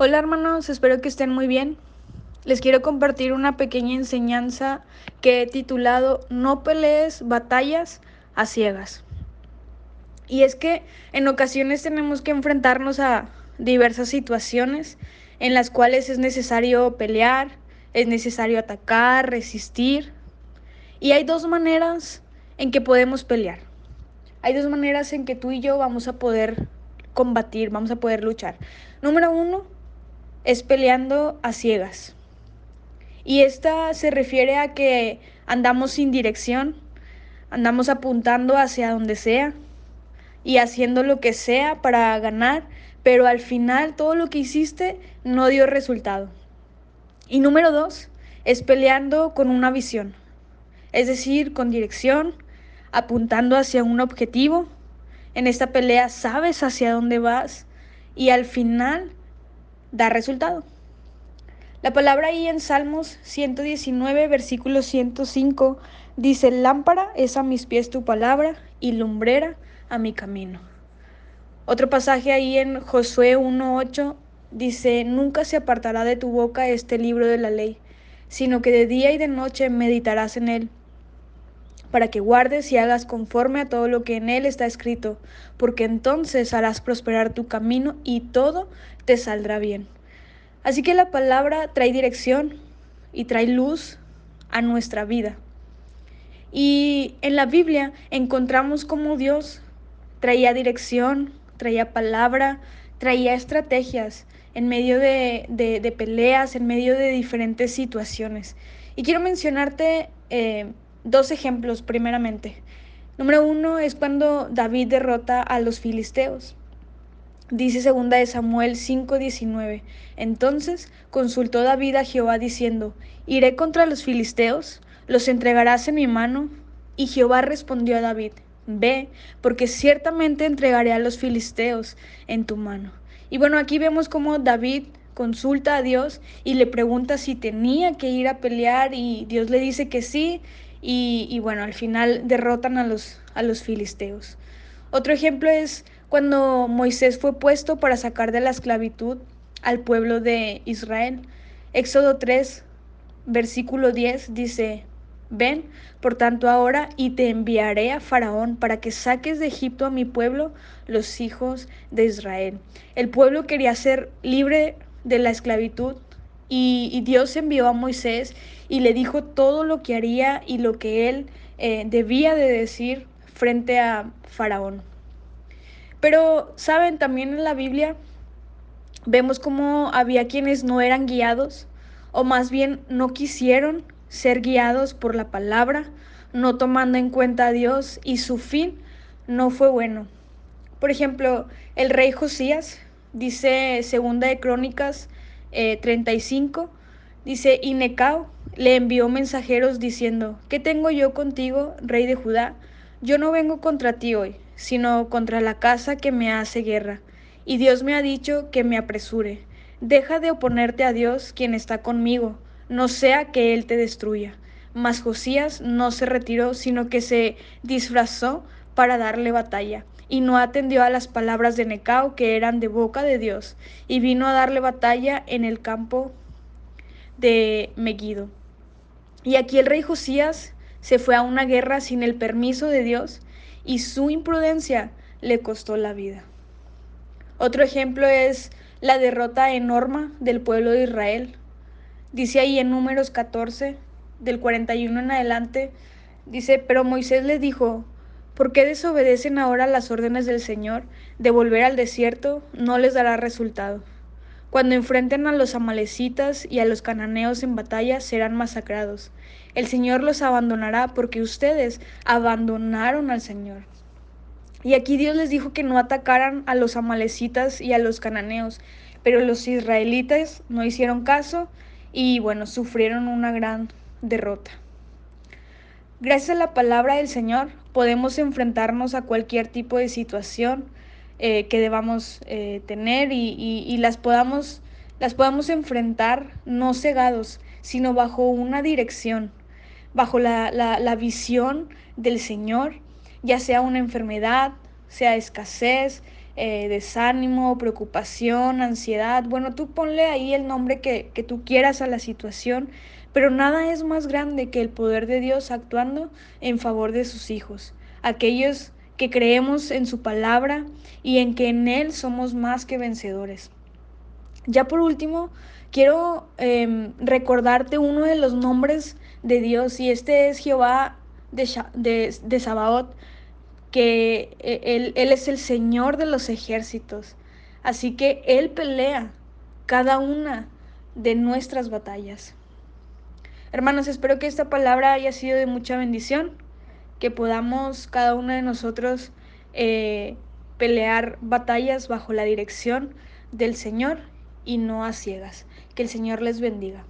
Hola hermanos, espero que estén muy bien. Les quiero compartir una pequeña enseñanza que he titulado No pelees batallas a ciegas. Y es que en ocasiones tenemos que enfrentarnos a diversas situaciones en las cuales es necesario pelear, es necesario atacar, resistir. Y hay dos maneras en que podemos pelear. Hay dos maneras en que tú y yo vamos a poder combatir, vamos a poder luchar. Número uno, es peleando a ciegas. Y esta se refiere a que andamos sin dirección, andamos apuntando hacia donde sea y haciendo lo que sea para ganar, pero al final todo lo que hiciste no dio resultado. Y número dos, es peleando con una visión, es decir, con dirección, apuntando hacia un objetivo. En esta pelea sabes hacia dónde vas y al final da resultado. La palabra ahí en Salmos 119, versículo 105, dice, lámpara es a mis pies tu palabra y lumbrera a mi camino. Otro pasaje ahí en Josué 1.8 dice, nunca se apartará de tu boca este libro de la ley, sino que de día y de noche meditarás en él, para que guardes y hagas conforme a todo lo que en él está escrito, porque entonces harás prosperar tu camino y todo te saldrá bien. Así que la palabra trae dirección y trae luz a nuestra vida. Y en la Biblia encontramos cómo Dios traía dirección, traía palabra, traía estrategias en medio de, de, peleas, en medio de diferentes situaciones. Y quiero mencionarte eh, dos ejemplos primeramente. Número uno es cuando David derrota a los filisteos. Dice segunda de Samuel 5:19. Entonces consultó David a Jehová diciendo, ¿iré contra los filisteos? ¿Los entregarás en mi mano? Y Jehová respondió a David, Ve, porque ciertamente entregaré a los filisteos en tu mano. Y bueno, aquí vemos cómo David consulta a Dios y le pregunta si tenía que ir a pelear y Dios le dice que sí y, bueno, al final derrotan a los, a los filisteos. Otro ejemplo es cuando Moisés fue puesto para sacar de la esclavitud al pueblo de Israel. Éxodo 3, versículo 10 dice, Ven, por tanto, ahora y te enviaré a Faraón para que saques de Egipto a mi pueblo, los hijos de Israel. El pueblo quería ser libre de la esclavitud y, Dios envió a Moisés y le dijo todo lo que haría y lo que él eh, debía de decir frente a Faraón. Pero, ¿saben? También en la Biblia vemos cómo había quienes no eran guiados o más bien no quisieron ser guiados por la palabra, no tomando en cuenta a Dios y su fin no fue bueno. Por ejemplo, el rey Josías, dice segunda de Crónicas 35, eh, dice, y Necao le envió mensajeros diciendo, ¿qué tengo yo contigo, rey de Judá? Yo no vengo contra ti hoy, sino contra la casa que me hace guerra. Y Dios me ha dicho que me apresure. Deja de oponerte a Dios, quien está conmigo, no sea que Él te destruya. Mas Josías no se retiró, sino que se disfrazó para darle batalla y no atendió a las palabras de Necao que eran de boca de Dios, y vino a darle batalla en el campo de Megiddo. Y aquí el rey Josías se fue a una guerra sin el permiso de Dios y su imprudencia le costó la vida. Otro ejemplo es la derrota enorme del pueblo de Israel. Dice ahí en números 14, del 41 en adelante, dice, pero Moisés le dijo, ¿Por qué desobedecen ahora las órdenes del Señor de volver al desierto? No les dará resultado. Cuando enfrenten a los amalecitas y a los cananeos en batalla, serán masacrados. El Señor los abandonará porque ustedes abandonaron al Señor. Y aquí Dios les dijo que no atacaran a los amalecitas y a los cananeos, pero los israelitas no hicieron caso y bueno, sufrieron una gran derrota. Gracias a la palabra del Señor podemos enfrentarnos a cualquier tipo de situación eh, que debamos eh, tener y, las, podamos, las podamos enfrentar no cegados, sino bajo una dirección, bajo la, la visión del Señor, ya sea una enfermedad, sea escasez, eh, desánimo, preocupación, ansiedad. Bueno, tú ponle ahí el nombre que, que tú quieras a la situación, pero nada es más grande que el poder de Dios actuando en favor de sus hijos, aquellos que creemos en su palabra y en que en Él somos más que vencedores. Ya por último, quiero eh, recordarte uno de los nombres de Dios y este es Jehová de, de, de Sabaoth, que eh, él, él es el Señor de los ejércitos. Así que Él pelea cada una de nuestras batallas. Hermanos, espero que esta palabra haya sido de mucha bendición, que podamos cada uno de nosotros eh, pelear batallas bajo la dirección del Señor y no a ciegas. Que el Señor les bendiga.